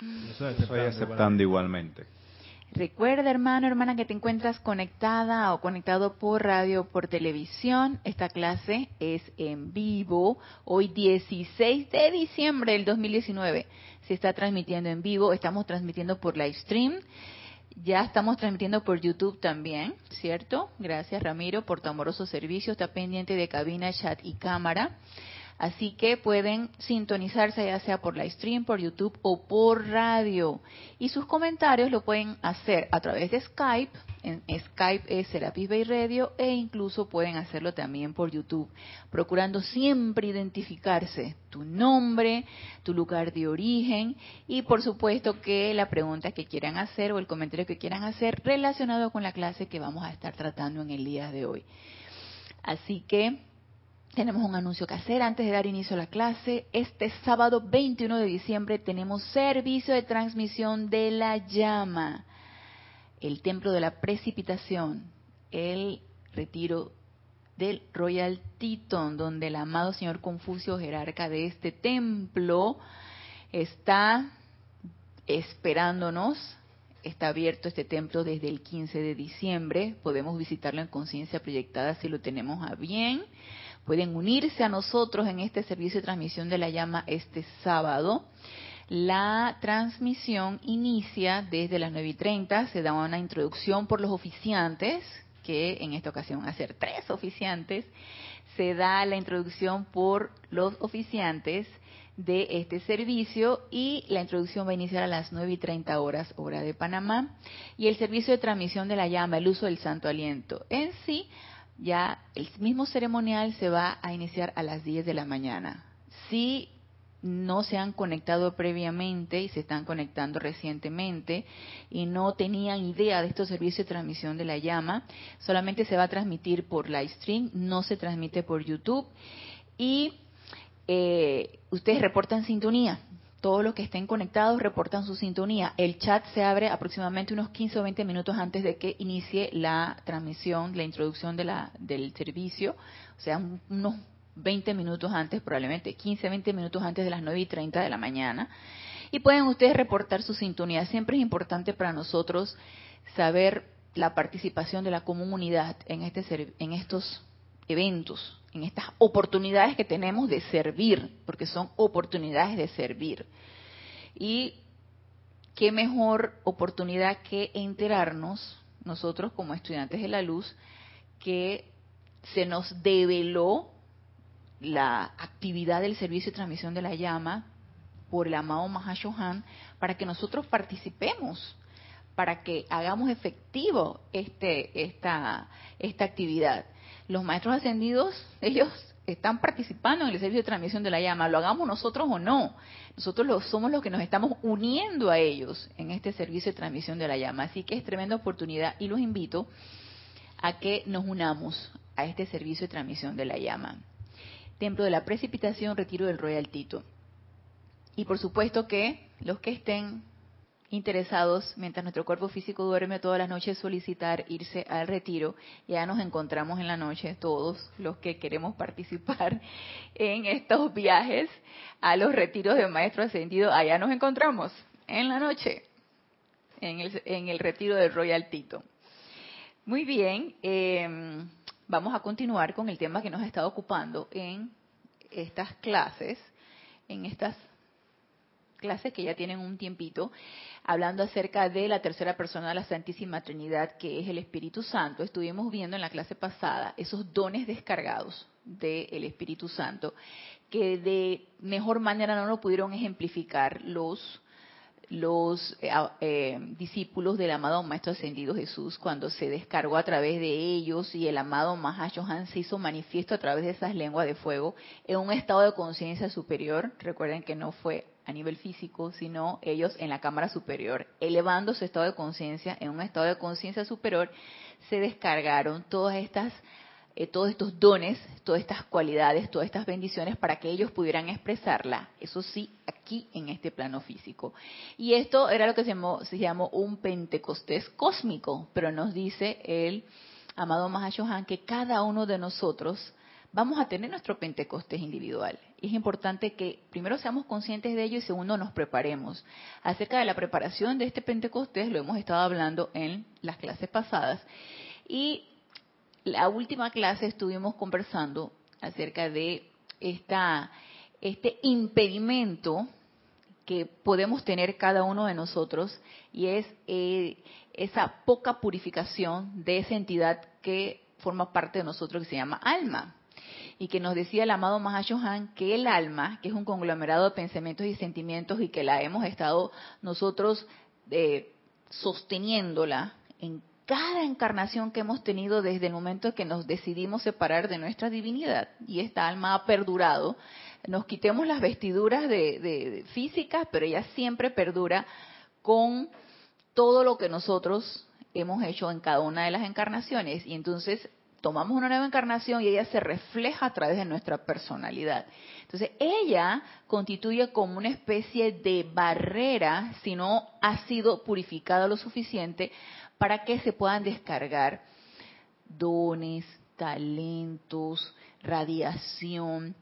Estoy aceptando, igualmente. Recuerda, hermano, hermana, que te encuentras conectada o conectado por radio o por televisión. Esta clase es en vivo. Hoy 16 de diciembre del 2019 se está transmitiendo en vivo. Estamos transmitiendo por live stream. Ya estamos transmitiendo por YouTube también, ¿cierto? Gracias, Ramiro, por tu amoroso servicio. Está pendiente de cabina, chat y cámara. Así que pueden sintonizarse ya sea por live stream, por YouTube o por radio. Y sus comentarios lo pueden hacer a través de Skype. En Skype es Serapis Bay Radio e incluso pueden hacerlo también por YouTube, procurando siempre identificarse tu nombre, tu lugar de origen y por supuesto que la pregunta que quieran hacer o el comentario que quieran hacer relacionado con la clase que vamos a estar tratando en el día de hoy. Así que tenemos un anuncio que hacer antes de dar inicio a la clase. Este sábado 21 de diciembre tenemos servicio de transmisión de la llama, el templo de la precipitación, el retiro del Royal Teton, donde el amado señor Confucio, jerarca de este templo, está esperándonos. Está abierto este templo desde el 15 de diciembre. Podemos visitarlo en conciencia proyectada si lo tenemos a bien pueden unirse a nosotros en este servicio de transmisión de la llama este sábado. La transmisión inicia desde las 9 y 30, se da una introducción por los oficiantes, que en esta ocasión van a ser tres oficiantes, se da la introducción por los oficiantes de este servicio y la introducción va a iniciar a las 9 y 30 horas hora de Panamá. Y el servicio de transmisión de la llama, el uso del santo aliento. En sí ya el mismo ceremonial se va a iniciar a las 10 de la mañana. Si no se han conectado previamente y se están conectando recientemente y no tenían idea de estos servicios de transmisión de la llama, solamente se va a transmitir por live stream, no se transmite por YouTube y eh, ustedes reportan sintonía todos los que estén conectados reportan su sintonía. El chat se abre aproximadamente unos 15 o 20 minutos antes de que inicie la transmisión, la introducción de la, del servicio, o sea, unos 20 minutos antes, probablemente 15, 20 minutos antes de las 9 y 30 de la mañana. Y pueden ustedes reportar su sintonía. Siempre es importante para nosotros saber la participación de la comunidad en, este, en estos eventos, en estas oportunidades que tenemos de servir, porque son oportunidades de servir. Y qué mejor oportunidad que enterarnos, nosotros como estudiantes de la luz, que se nos develó la actividad del servicio de transmisión de la llama por el amado Mahashohan para que nosotros participemos, para que hagamos efectivo este, esta, esta actividad los maestros ascendidos, ellos están participando en el servicio de transmisión de la llama, lo hagamos nosotros o no. Nosotros somos los que nos estamos uniendo a ellos en este servicio de transmisión de la llama. Así que es tremenda oportunidad y los invito a que nos unamos a este servicio de transmisión de la llama. Templo de la Precipitación, Retiro del Royal Tito. Y por supuesto que los que estén interesados, mientras nuestro cuerpo físico duerme todas las noches, solicitar irse al retiro. Ya nos encontramos en la noche todos los que queremos participar en estos viajes a los retiros de Maestro Ascendido. Allá nos encontramos en la noche, en el, en el retiro de Royal Tito. Muy bien, em, vamos a continuar con el tema que nos estado ocupando en estas clases, en estas clases que ya tienen un tiempito hablando acerca de la tercera persona de la Santísima Trinidad, que es el Espíritu Santo. Estuvimos viendo en la clase pasada esos dones descargados del Espíritu Santo, que de mejor manera no lo pudieron ejemplificar los los eh, eh, discípulos del amado Maestro Ascendido Jesús cuando se descargó a través de ellos y el amado Mahashohan se hizo manifiesto a través de esas lenguas de fuego en un estado de conciencia superior. Recuerden que no fue a nivel físico, sino ellos en la cámara superior, elevando su estado de conciencia en un estado de conciencia superior, se descargaron todas estas eh, todos estos dones, todas estas cualidades, todas estas bendiciones para que ellos pudieran expresarla, eso sí, aquí en este plano físico. Y esto era lo que se llamó, se llamó un Pentecostés cósmico, pero nos dice el amado Mahashohan que cada uno de nosotros vamos a tener nuestro Pentecostés individual. Es importante que primero seamos conscientes de ello y segundo nos preparemos. Acerca de la preparación de este Pentecostés lo hemos estado hablando en las clases pasadas. Y la última clase estuvimos conversando acerca de esta, este impedimento que podemos tener cada uno de nosotros y es eh, esa poca purificación de esa entidad que forma parte de nosotros que se llama alma y que nos decía el amado Mahashohan que el alma, que es un conglomerado de pensamientos y sentimientos y que la hemos estado nosotros eh, sosteniéndola en cada encarnación que hemos tenido desde el momento que nos decidimos separar de nuestra divinidad y esta alma ha perdurado. Nos quitemos las vestiduras de, físicas, pero ella siempre perdura con todo lo que nosotros hemos hecho en cada una de las encarnaciones. Y entonces tomamos una nueva encarnación y ella se refleja a través de nuestra personalidad. Entonces, ella constituye como una especie de barrera si no ha sido purificada lo suficiente para que se puedan descargar dones, talentos, radiación.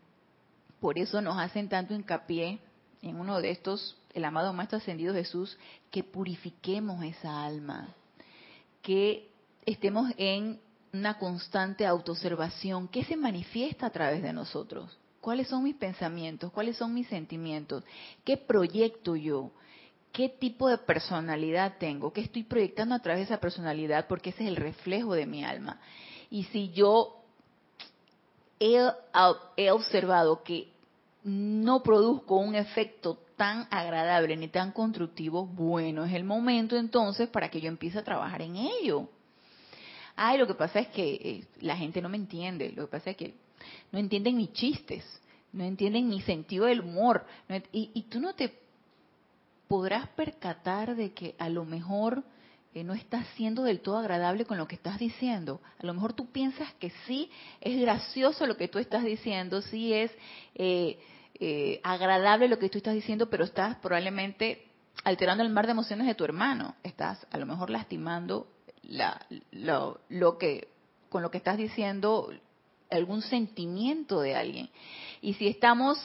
Por eso nos hacen tanto hincapié en uno de estos, el amado Maestro Ascendido Jesús, que purifiquemos esa alma, que estemos en una constante autoobservación que se manifiesta a través de nosotros. ¿Cuáles son mis pensamientos? ¿Cuáles son mis sentimientos? ¿Qué proyecto yo? qué tipo de personalidad tengo, qué estoy proyectando a través de esa personalidad, porque ese es el reflejo de mi alma. Y si yo he, observado que no produzco un efecto tan agradable ni tan constructivo, bueno, es el momento entonces para que yo empiece a trabajar en ello. Ay, lo que pasa es que eh, la gente no me entiende, lo que pasa es que no entienden mis chistes, no entienden mi sentido del humor, y, y tú no te podrás percatar de que a lo mejor eh, no estás siendo del todo agradable con lo que estás diciendo. A lo mejor tú piensas que sí, es gracioso lo que tú estás diciendo, sí es eh, eh, agradable lo que tú estás diciendo, pero estás probablemente alterando el mar de emociones de tu hermano. Estás a lo mejor lastimando la, lo, que con lo que estás diciendo algún sentimiento de alguien. Y si estamos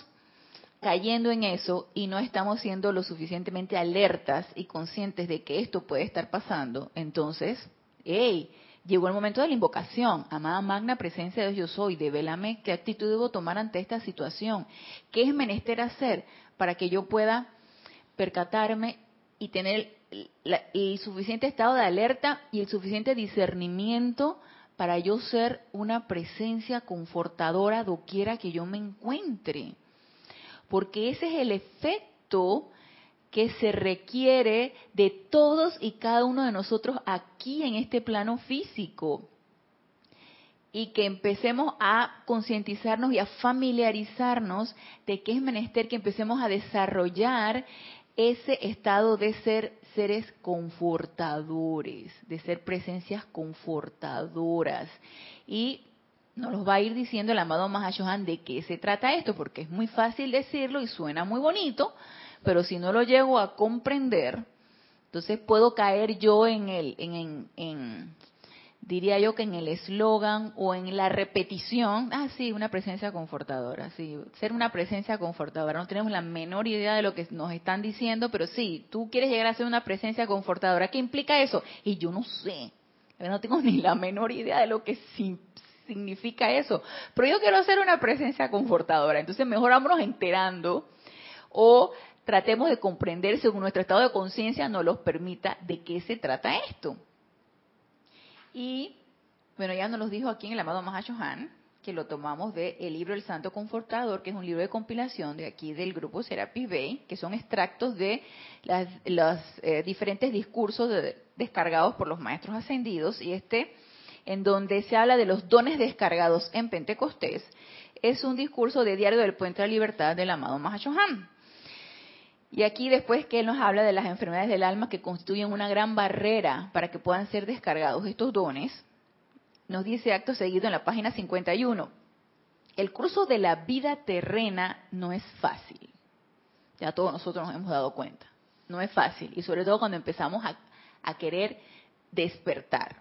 cayendo en eso y no estamos siendo lo suficientemente alertas y conscientes de que esto puede estar pasando, entonces, hey, llegó el momento de la invocación. Amada magna presencia de Dios yo soy, devélame qué actitud debo tomar ante esta situación. ¿Qué es menester hacer para que yo pueda percatarme y tener el suficiente estado de alerta y el suficiente discernimiento para yo ser una presencia confortadora doquiera que yo me encuentre? porque ese es el efecto que se requiere de todos y cada uno de nosotros aquí en este plano físico. Y que empecemos a concientizarnos y a familiarizarnos de que es menester que empecemos a desarrollar ese estado de ser seres confortadores, de ser presencias confortadoras. Y nos los va a ir diciendo el amado Mahashohan de qué se trata esto, porque es muy fácil decirlo y suena muy bonito, pero si no lo llego a comprender, entonces puedo caer yo en el, en, en, diría yo que en el eslogan o en la repetición, ah, sí, una presencia confortadora, sí, ser una presencia confortadora. No tenemos la menor idea de lo que nos están diciendo, pero sí, tú quieres llegar a ser una presencia confortadora. ¿Qué implica eso? Y yo no sé, no tengo ni la menor idea de lo que significa eso. Pero yo quiero ser una presencia confortadora. Entonces mejor vámonos enterando o tratemos de comprender según nuestro estado de conciencia nos los permita de qué se trata esto. Y bueno, ya nos lo dijo aquí en el amado Mahashohan, que lo tomamos del el libro El Santo Confortador, que es un libro de compilación de aquí del grupo Serapis Bay, que son extractos de los eh, diferentes discursos descargados por los maestros ascendidos. Y este en donde se habla de los dones descargados en Pentecostés, es un discurso de Diario del Puente de la Libertad del amado Mahashohan. Y aquí después que él nos habla de las enfermedades del alma que constituyen una gran barrera para que puedan ser descargados estos dones, nos dice acto seguido en la página 51, el curso de la vida terrena no es fácil. Ya todos nosotros nos hemos dado cuenta. No es fácil. Y sobre todo cuando empezamos a, querer despertar.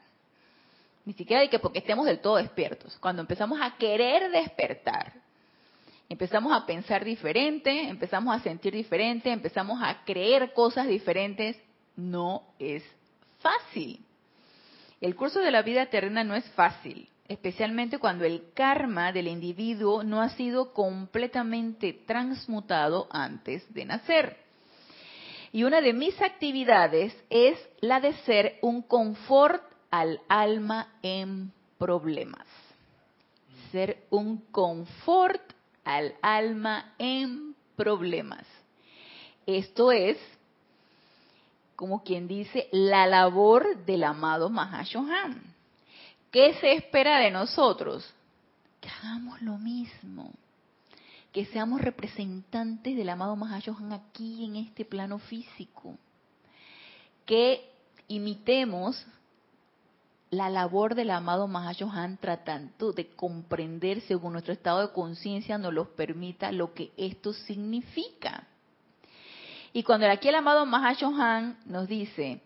Ni siquiera de que porque estemos del todo despiertos. Cuando empezamos a querer despertar, empezamos a pensar diferente, empezamos a sentir diferente, empezamos a creer cosas diferentes, no es fácil. El curso de la vida terrena no es fácil, especialmente cuando el karma del individuo no ha sido completamente transmutado antes de nacer. Y una de mis actividades es la de ser un confort al alma en problemas. Ser un confort al alma en problemas. Esto es, como quien dice, la labor del amado Mahashohan. ¿Qué se espera de nosotros? Que hagamos lo mismo. Que seamos representantes del amado Mahashohan aquí en este plano físico. Que imitemos la labor del amado Mahashohan tratando de comprender según nuestro estado de conciencia nos lo permita lo que esto significa. Y cuando aquí el amado Mahashohan nos dice,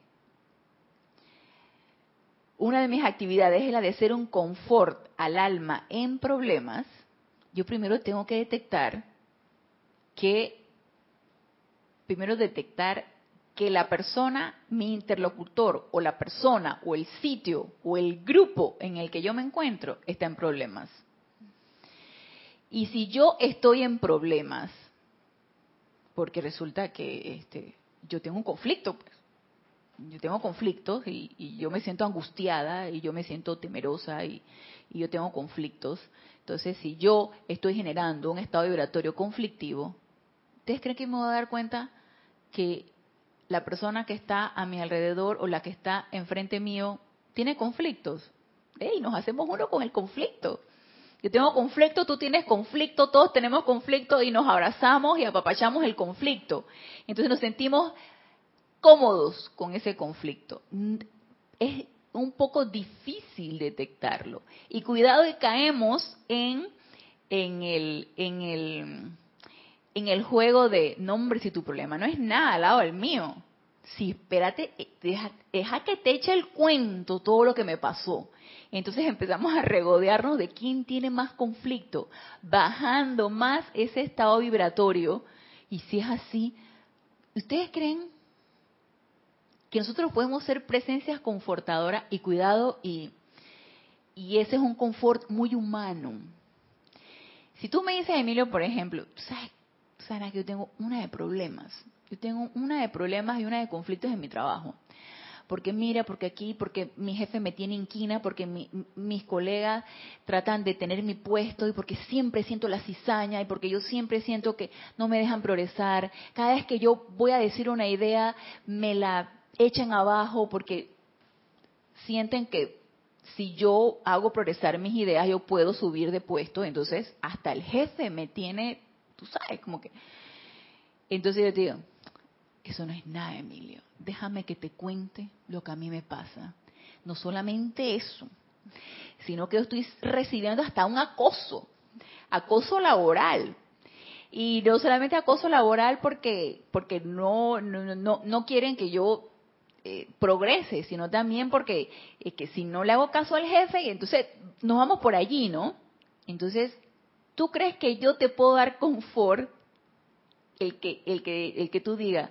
una de mis actividades es la de ser un confort al alma en problemas, yo primero tengo que detectar que, primero detectar que la persona, mi interlocutor o la persona o el sitio o el grupo en el que yo me encuentro está en problemas. Y si yo estoy en problemas, porque resulta que este, yo tengo un conflicto, pues, yo tengo conflictos y, yo me siento angustiada y yo me siento temerosa y, y yo tengo conflictos. Entonces, si yo estoy generando un estado vibratorio conflictivo, ¿ustedes creen que me voy a dar cuenta que la persona que está a mi alrededor o la que está enfrente mío tiene conflictos. Y nos hacemos uno con el conflicto. Yo tengo conflicto, tú tienes conflicto, todos tenemos conflicto y nos abrazamos y apapachamos el conflicto. Entonces nos sentimos cómodos con ese conflicto. Es un poco difícil detectarlo. Y cuidado que caemos en, en, el, en el en el juego de, no hombre, si tu problema no es nada al lado del mío. Sí, espérate, eh, deja, que te eche el cuento todo lo que me pasó. Entonces empezamos a regodearnos de quién tiene más conflicto, bajando más ese estado vibratorio. Y si es así, ¿ustedes creen que nosotros podemos ser presencias confortadoras y cuidado y, y ese es un confort muy humano? Si tú me dices, Emilio, por ejemplo, ¿sabes Sana, que yo tengo una de problemas. Yo tengo una de problemas y una de conflictos en mi trabajo. Porque mira, porque aquí, porque mi jefe me tiene inquina, porque mis colegas tratan de tener mi puesto y porque siempre siento la cizaña y porque yo siempre siento que no me dejan progresar. Cada vez que yo voy a decir una idea, me la echan abajo porque sienten que si yo hago progresar mis ideas, yo puedo subir de puesto. Entonces, hasta el jefe me tiene tú sabes, como que... Entonces yo te digo, eso no es nada, Emilio. Déjame que te cuente lo que a mí me pasa. No solamente eso, sino que yo estoy recibiendo hasta un acoso, acoso laboral. Y no solamente acoso laboral porque, porque no, no, no, quieren que yo eh, progrese, sino también porque que si no le hago caso al jefe, y entonces nos vamos por allí, ¿no? Entonces, ¿Tú crees que yo te puedo dar confort el que, el que, el que tú digas,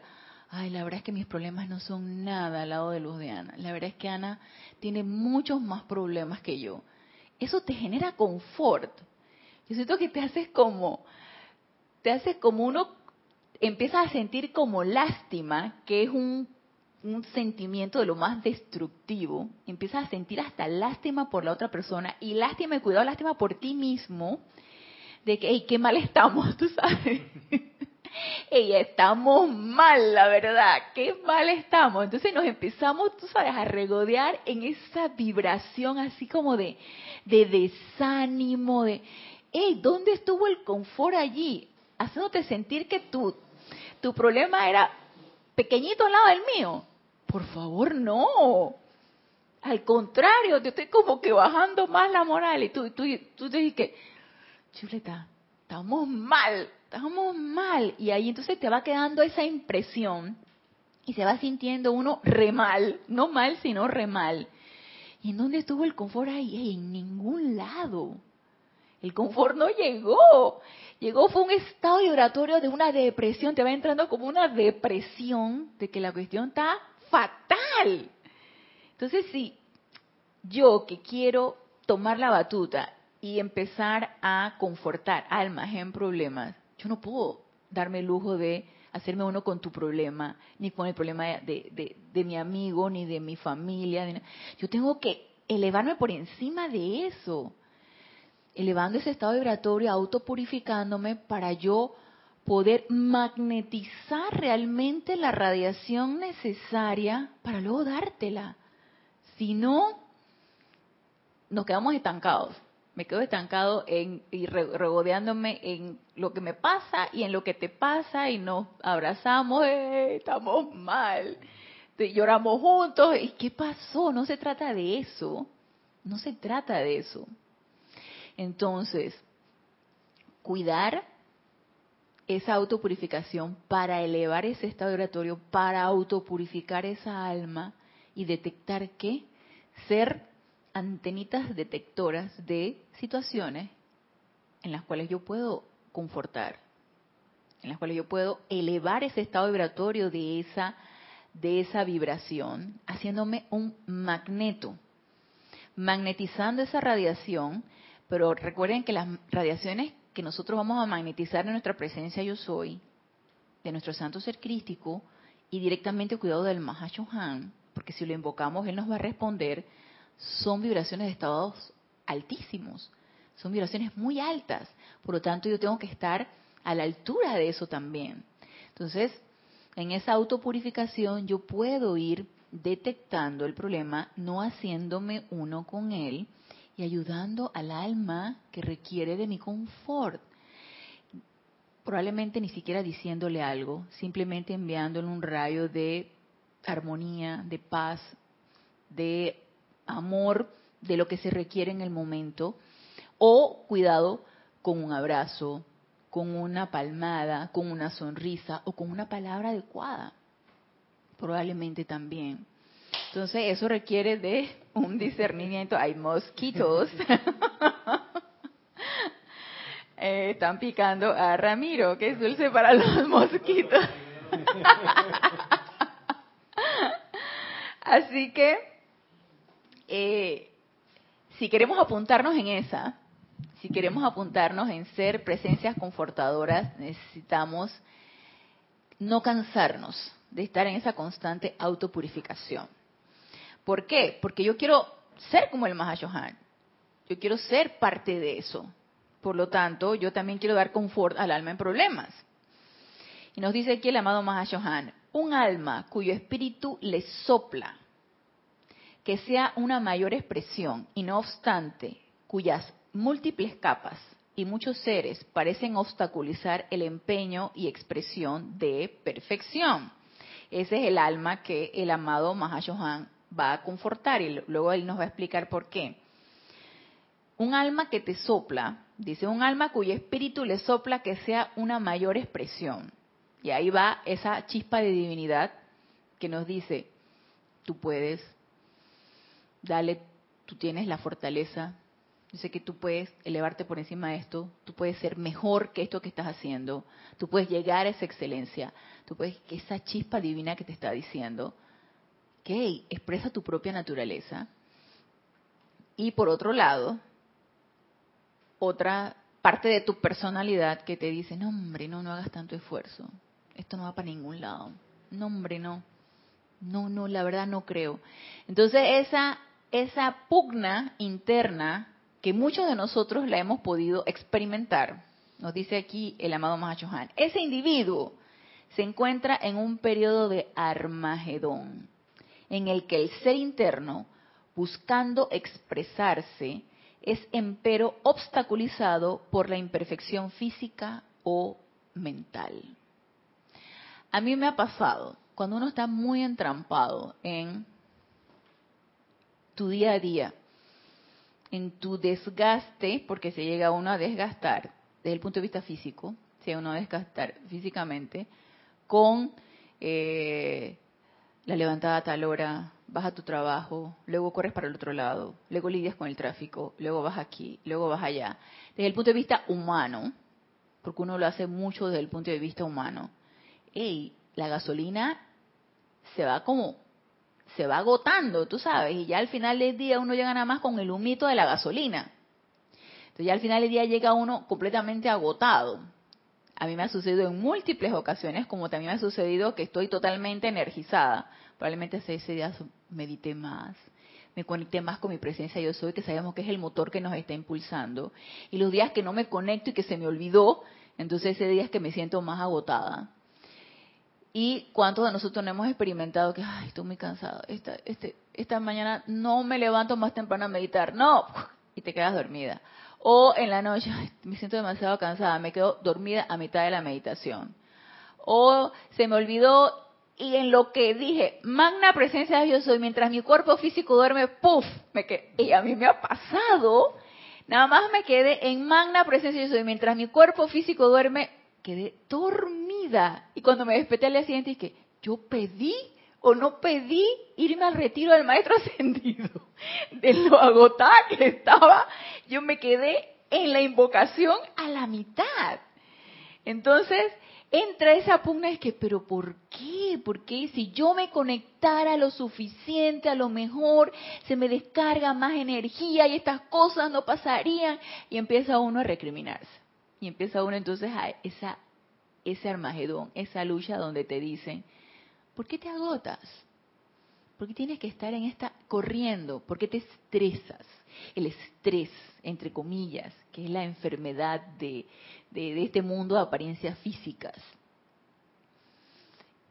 ay, la verdad es que mis problemas no son nada al lado de los de Ana. La verdad es que Ana tiene muchos más problemas que yo. Eso te genera confort. Yo siento que te haces como, te haces como uno, empiezas a sentir como lástima, que es un, un sentimiento de lo más destructivo. Empiezas a sentir hasta lástima por la otra persona y lástima y cuidado, lástima por ti mismo de que, hey, qué mal estamos, tú sabes. Ey, estamos mal, la verdad, qué mal estamos. Entonces nos empezamos, tú sabes, a regodear en esa vibración así como de, de desánimo, de, hey, ¿dónde estuvo el confort allí? Haciéndote sentir que tú, tu problema era pequeñito al lado del mío. Por favor, no. Al contrario, te estoy como que bajando más la moral. Y tú, tú, tú te dices chuleta, estamos mal, estamos mal. Y ahí entonces te va quedando esa impresión y se va sintiendo uno re mal, no mal, sino re mal. ¿Y en dónde estuvo el confort ahí? En ningún lado. El confort no llegó. Llegó, fue un estado vibratorio de una depresión, te va entrando como una depresión de que la cuestión está fatal. Entonces, si yo que quiero tomar la batuta y empezar a confortar almas en problemas, yo no puedo darme el lujo de hacerme uno con tu problema, ni con el problema de, de mi amigo, ni de mi familia. Yo tengo que elevarme por encima de eso elevando ese estado vibratorio, autopurificándome para yo poder magnetizar realmente la radiación necesaria para luego dártela. Si no, nos quedamos estancados. Me quedo estancado en, y regodeándome en lo que me pasa y en lo que te pasa y nos abrazamos, eh, estamos mal, lloramos juntos. ¿Y qué pasó? No se trata de eso. No se trata de eso. Entonces, cuidar esa autopurificación para elevar ese estado vibratorio, para autopurificar esa alma y detectar qué? Ser antenitas detectoras de situaciones en las cuales yo puedo confortar, en las cuales yo puedo elevar ese estado vibratorio de esa de esa vibración, haciéndome un magneto, magnetizando esa radiación. Pero recuerden que las radiaciones que nosotros vamos a magnetizar en nuestra presencia yo soy, de nuestro santo ser crístico, y directamente cuidado del Mahashohan, porque si lo invocamos él nos va a responder, son vibraciones de estados altísimos, son vibraciones muy altas, por lo tanto yo tengo que estar a la altura de eso también. Entonces, en esa autopurificación yo puedo ir detectando el problema, no haciéndome uno con él, y ayudando al alma que requiere de mi confort. Probablemente ni siquiera diciéndole algo, simplemente enviándole un rayo de armonía, de paz, de amor, de lo que se requiere en el momento, o cuidado con un abrazo, con una palmada, con una sonrisa o con una palabra adecuada. Probablemente también. Entonces eso requiere de un discernimiento. Hay mosquitos. Eh, están picando a Ramiro, que es dulce para los mosquitos. Así que, eh, si queremos apuntarnos en esa, si queremos apuntarnos en ser presencias confortadoras, necesitamos no cansarnos de estar en esa constante autopurificación. ¿Por qué? Porque yo quiero ser como el Mahashohan. Yo quiero ser parte de eso. Por lo tanto, yo también quiero dar confort al alma en problemas. Y nos dice aquí el amado Mahashohan, un alma cuyo espíritu le sopla, que sea una mayor expresión y no obstante, cuyas múltiples capas y muchos seres parecen obstaculizar el empeño y expresión de perfección. Ese es el alma que el amado Mahashohan va a confortar y luego él nos va a explicar por qué. Un alma que te sopla, dice un alma cuyo espíritu le sopla que sea una mayor expresión. Y ahí va esa chispa de divinidad que nos dice, tú puedes, dale, tú tienes la fortaleza, dice que tú puedes elevarte por encima de esto, tú puedes ser mejor que esto que estás haciendo, tú puedes llegar a esa excelencia, tú puedes, que esa chispa divina que te está diciendo, expresa tu propia naturaleza. Y por otro lado, otra parte de tu personalidad que te dice, no hombre, no, no hagas tanto esfuerzo. Esto no va para ningún lado. No hombre, no. No, no, la verdad no creo. Entonces esa, esa pugna interna que muchos de nosotros la hemos podido experimentar, nos dice aquí el amado Mahachohan, ese individuo se encuentra en un periodo de Armagedón en el que el ser interno, buscando expresarse, es empero obstaculizado por la imperfección física o mental. a mí me ha pasado, cuando uno está muy entrampado en tu día a día, en tu desgaste, porque se llega uno a desgastar desde el punto de vista físico, se llega uno a desgastar físicamente, con eh, la levantada a tal hora, vas a tu trabajo, luego corres para el otro lado, luego lidias con el tráfico, luego vas aquí, luego vas allá. Desde el punto de vista humano, porque uno lo hace mucho desde el punto de vista humano, hey, la gasolina se va como, se va agotando, tú sabes, y ya al final del día uno llega nada más con el humito de la gasolina. Entonces ya al final del día llega uno completamente agotado. A mí me ha sucedido en múltiples ocasiones, como también me ha sucedido que estoy totalmente energizada. Probablemente ese día medité más, me conecté más con mi presencia yo soy, que sabemos que es el motor que nos está impulsando. Y los días que no me conecto y que se me olvidó, entonces ese día es que me siento más agotada. ¿Y cuántos de nosotros no hemos experimentado que, ay, estoy muy cansado, esta, este, esta mañana no me levanto más temprano a meditar? No, y te quedas dormida. O en la noche, me siento demasiado cansada, me quedo dormida a mitad de la meditación. O se me olvidó y en lo que dije, magna presencia de Dios soy, mientras mi cuerpo físico duerme, puff, me. Y a mí me ha pasado, nada más me quedé en magna presencia de Dios soy, mientras mi cuerpo físico duerme, quedé dormida. Y cuando me desperté al día siguiente dije, yo pedí o no pedí irme al retiro del maestro ascendido. De lo agotada que estaba, yo me quedé en la invocación a la mitad. Entonces, entra esa pugna es que, pero ¿por qué? ¿Por qué si yo me conectara lo suficiente, a lo mejor se me descarga más energía y estas cosas no pasarían? Y empieza uno a recriminarse. Y empieza uno entonces a esa, ese armagedón, esa lucha donde te dicen, ¿por qué te agotas? ¿Por qué tienes que estar en esta corriendo? ¿Por qué te estresas? El estrés, entre comillas, que es la enfermedad de, de, este mundo de apariencias físicas.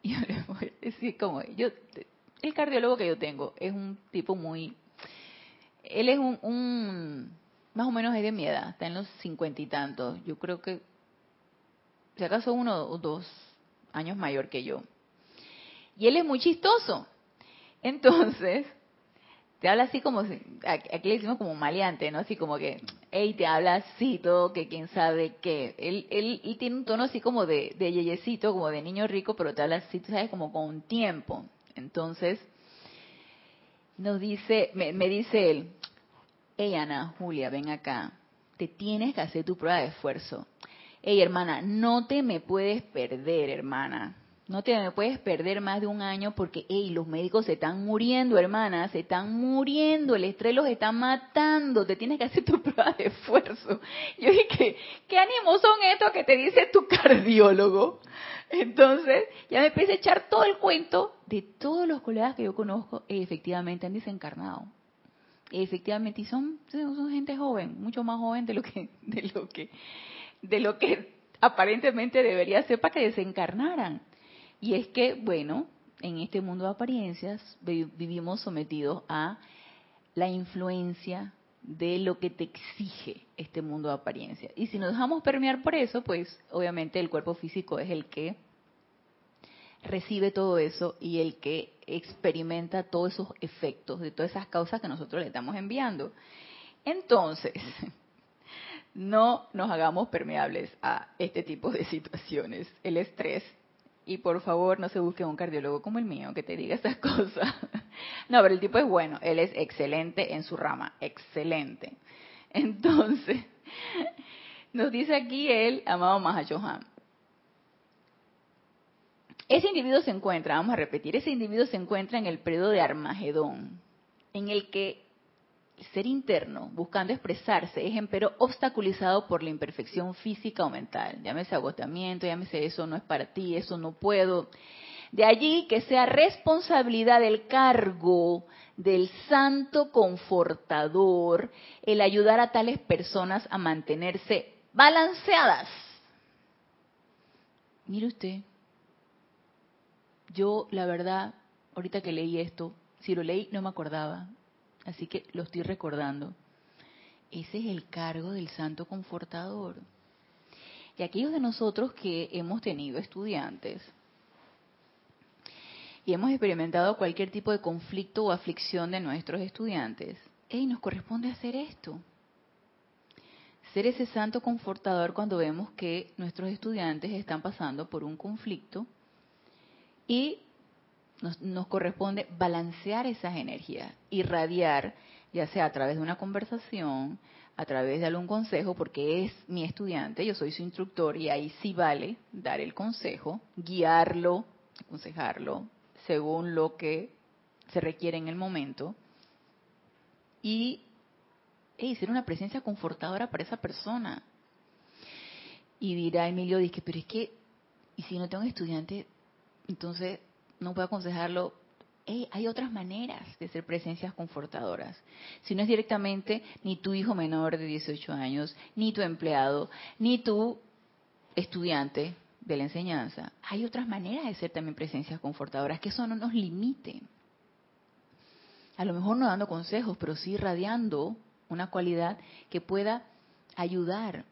Yo, el cardiólogo que yo tengo es un tipo muy, él es un, un más o menos es de mi edad, está en los cincuenta y tantos. Yo creo que, si acaso uno o dos años mayor que yo. Y él es muy chistoso. Entonces, te habla así como, aquí le decimos como maleante, ¿no? Así como que, hey, te habla así, todo, que quién sabe qué. Él, él, tiene un tono así como de, de yeyecito, como de niño rico, pero te habla así, tú sabes, como con tiempo. Entonces, nos dice, me, me dice él, hey Ana, Julia, ven acá, te tienes que hacer tu prueba de esfuerzo. Hey hermana, no te me puedes perder, hermana no te puedes perder más de un año porque, hey, los médicos se están muriendo, hermana, se están muriendo, el estrés los está matando, te tienes que hacer tu prueba de esfuerzo. Yo dije, ¿qué ánimos son estos que te dice tu cardiólogo? Entonces, ya me empecé a echar todo el cuento de todos los colegas que yo conozco, y efectivamente han desencarnado. efectivamente, y son, son gente joven, mucho más joven de lo que, de lo que, de lo que aparentemente debería ser para que desencarnaran. Y es que, bueno, en este mundo de apariencias vivimos sometidos a la influencia de lo que te exige este mundo de apariencias. Y si nos dejamos permear por eso, pues obviamente el cuerpo físico es el que recibe todo eso y el que experimenta todos esos efectos de todas esas causas que nosotros le estamos enviando. Entonces, no nos hagamos permeables a este tipo de situaciones. El estrés y por favor no se busque un cardiólogo como el mío que te diga esas cosas. No, pero el tipo es bueno, él es excelente en su rama, excelente. Entonces, nos dice aquí el amado Mahachohan. Ese individuo se encuentra, vamos a repetir, ese individuo se encuentra en el periodo de Armagedón, en el que ser interno, buscando expresarse, es empero obstaculizado por la imperfección física o mental. Llámese agotamiento, llámese eso no es para ti, eso no puedo. De allí que sea responsabilidad del cargo del santo confortador el ayudar a tales personas a mantenerse balanceadas. Mire usted, yo la verdad, ahorita que leí esto, si lo leí no me acordaba, así que lo estoy recordando. Ese es el cargo del Santo Confortador. Y aquellos de nosotros que hemos tenido estudiantes, y hemos experimentado cualquier tipo de conflicto o aflicción de nuestros estudiantes, y nos corresponde hacer esto. Ser ese santo confortador cuando vemos que nuestros estudiantes están pasando por un conflicto y nos, nos corresponde balancear esas energías, irradiar, ya sea a través de una conversación, a través de algún consejo, porque es mi estudiante, yo soy su instructor y ahí sí vale dar el consejo, guiarlo, aconsejarlo, según lo que se requiere en el momento, y ser una presencia confortadora para esa persona. Y dirá Emilio, dice, pero es que, y si no tengo estudiante, entonces no puedo aconsejarlo. hay otras maneras de ser presencias confortadoras. Si no es directamente ni tu hijo menor de 18 años, ni tu empleado, ni tu estudiante de la enseñanza, hay otras maneras de ser también presencias confortadoras, que eso no nos limite. A lo mejor no dando consejos, pero sí radiando una cualidad que pueda ayudar,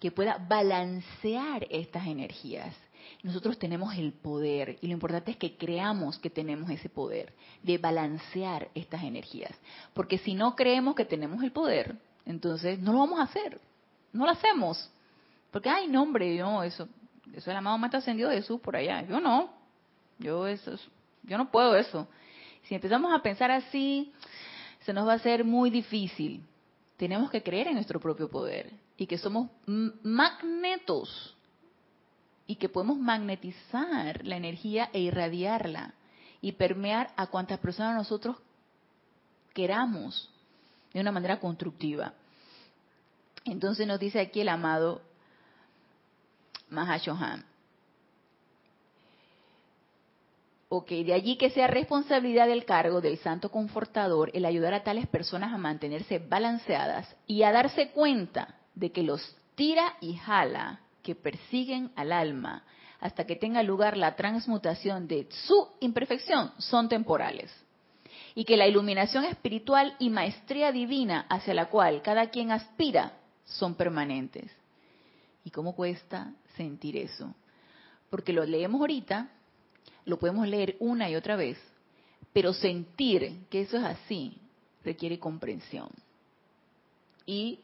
que pueda balancear estas energías. Nosotros tenemos el poder y lo importante es que creamos que tenemos ese poder de balancear estas energías. Porque si no creemos que tenemos el poder, entonces no lo vamos a hacer, no lo hacemos. Porque, ay, no, hombre, yo, eso, eso es el amado más ascendido de Jesús por allá. Yo no, yo, eso, yo no puedo eso. Si empezamos a pensar así, se nos va a hacer muy difícil. Tenemos que creer en nuestro propio poder y que somos magnetos y que podemos magnetizar la energía e irradiarla y permear a cuantas personas nosotros queramos de una manera constructiva. Entonces nos dice aquí el amado Mahashohan. Ok, de allí que sea responsabilidad del cargo del santo confortador el ayudar a tales personas a mantenerse balanceadas y a darse cuenta de que los tira y jala que persiguen al alma hasta que tenga lugar la transmutación de su imperfección son temporales. Y que la iluminación espiritual y maestría divina hacia la cual cada quien aspira son permanentes. ¿Y cómo cuesta sentir eso? Porque lo leemos ahorita, lo podemos leer una y otra vez, pero sentir que eso es así requiere comprensión. Y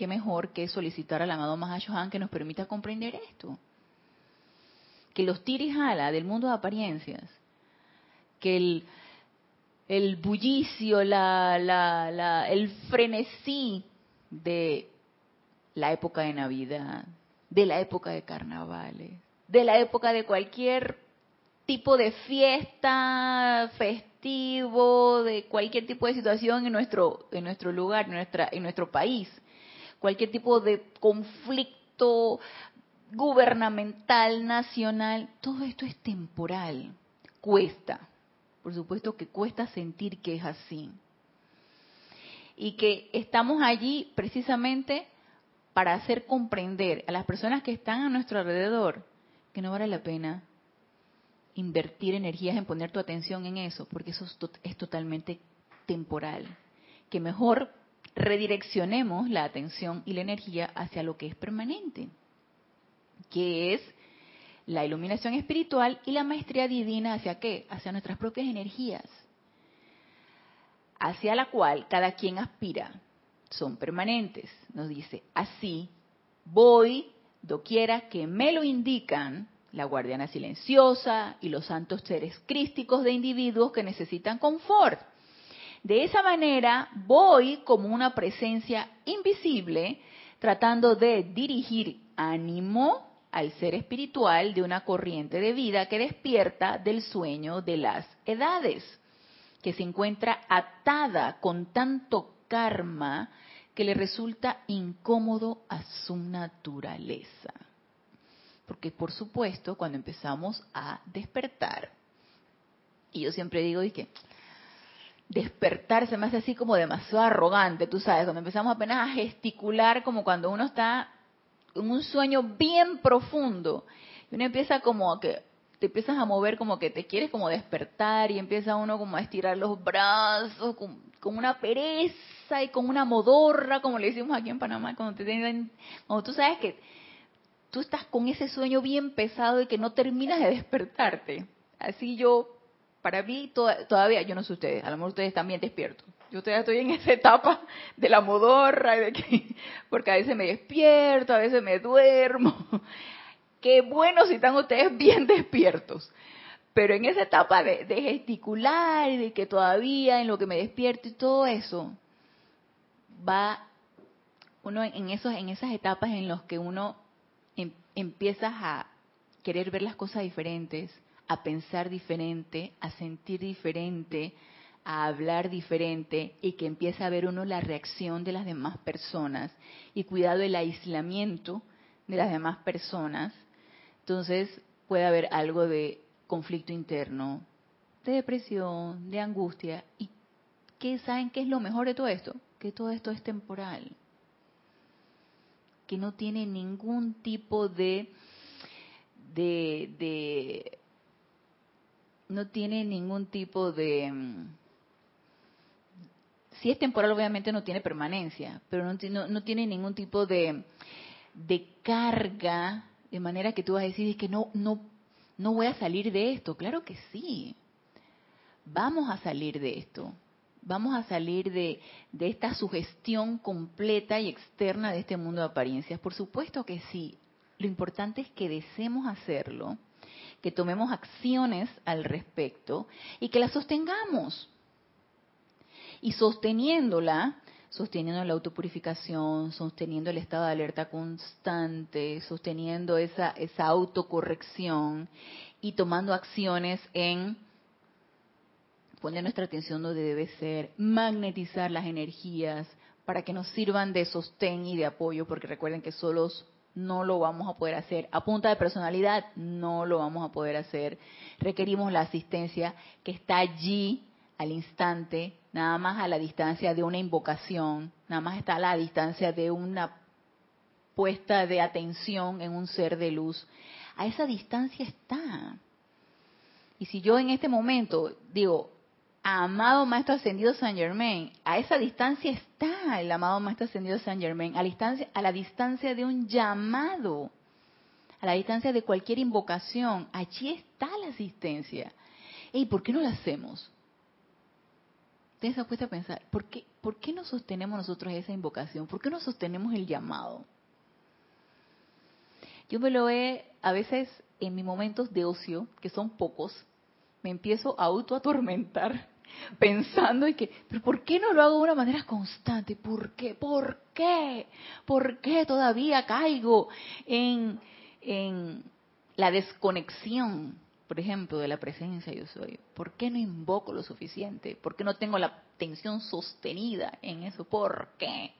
qué mejor que solicitar al amado Mahashohan que nos permita comprender esto. Que los tirijala del mundo de apariencias, que el, bullicio, la, la, la, el frenesí de la época de Navidad, de la época de carnavales, de la época de cualquier tipo de fiesta, festivo, de cualquier tipo de situación en nuestro, en nuestro lugar, nuestra, en nuestro país, cualquier tipo de conflicto gubernamental, nacional, todo esto es temporal, cuesta, por supuesto que cuesta sentir que es así. Y que estamos allí precisamente para hacer comprender a las personas que están a nuestro alrededor que no vale la pena invertir energías en poner tu atención en eso, porque eso es, totalmente temporal. Que mejor redireccionemos la atención y la energía hacia lo que es permanente, que es la iluminación espiritual y la maestría divina hacia qué? Hacia nuestras propias energías, hacia la cual cada quien aspira. Son permanentes, nos dice. Así voy doquiera que me lo indican la guardiana silenciosa y los santos seres crísticos de individuos que necesitan confort. De esa manera voy como una presencia invisible tratando de dirigir ánimo al ser espiritual de una corriente de vida que despierta del sueño de las edades, que se encuentra atada con tanto karma que le resulta incómodo a su naturaleza. Porque por supuesto, cuando empezamos a despertar, y yo siempre digo, y que despertar se me hace así como demasiado arrogante, tú sabes, cuando empezamos apenas a gesticular como cuando uno está en un sueño bien profundo, y uno empieza como que te empiezas a mover como que te quieres como despertar y empieza uno como a estirar los brazos con, una pereza y con una modorra, como le decimos aquí en Panamá, cuando te tienen, cuando tú sabes que tú estás con ese sueño bien pesado y que no terminas de despertarte. Así yo, para mí todavía, yo no sé ustedes, a lo mejor ustedes también despiertos. Yo todavía estoy en esa etapa de la modorra, de que, porque a veces me despierto, a veces me duermo. Qué bueno si están ustedes bien despiertos. Pero en esa etapa de, de gesticular de que todavía en lo que me despierto y todo eso, va uno en esos en esas etapas en las que uno em, empieza a querer ver las cosas diferentes, a pensar diferente, a sentir diferente, a hablar diferente y que empieza a ver uno la reacción de las demás personas y cuidado el aislamiento de las demás personas, entonces puede haber algo de conflicto interno, de depresión, de angustia y ¿qué saben qué es lo mejor de todo esto? Que todo esto es temporal que no tiene ningún tipo de, de, no tiene ningún tipo de mm, si es temporal obviamente no tiene permanencia, pero no, no, tiene ningún tipo de, de carga de manera que tú vas a decir que no, no, no voy a salir de esto. Claro que sí. Vamos a salir de esto vamos a salir de, esta sugestión completa y externa de este mundo de apariencias? Por supuesto que sí. Lo importante es que deseemos hacerlo, que tomemos acciones al respecto y que la sostengamos. Y sosteniéndola, sosteniendo la autopurificación, sosteniendo el estado de alerta constante, sosteniendo esa, esa autocorrección y tomando acciones en poner nuestra atención donde debe ser, magnetizar las energías para que nos sirvan de sostén y de apoyo, porque recuerden que solos no lo vamos a poder hacer. A punta de personalidad no lo vamos a poder hacer. Requerimos la asistencia que está allí al instante, nada más a la distancia de una invocación, nada más está a la distancia de una puesta de atención en un ser de luz. A esa distancia está. Y si yo en este momento digo, amado Maestro Ascendido San Germain, a esa distancia está el amado Maestro Ascendido San Germain, a la distancia, a la distancia de un llamado, a la distancia de cualquier invocación, allí está la asistencia. ¿Y por qué no la hacemos? Ustedes se han puesto a pensar, ¿por qué, ¿por qué no sostenemos nosotros esa invocación? ¿Por qué no sostenemos el llamado? Yo me lo he, a veces en mis momentos de ocio, que son pocos, me empiezo a autoatormentar pensando en que, pero ¿por qué no lo hago de una manera constante? ¿Por qué? ¿Por qué? ¿Por qué todavía caigo en, en la desconexión, por ejemplo, de la presencia yo soy? ¿Por qué no invoco lo suficiente? ¿Por qué no tengo la atención sostenida en eso? ¿Por qué?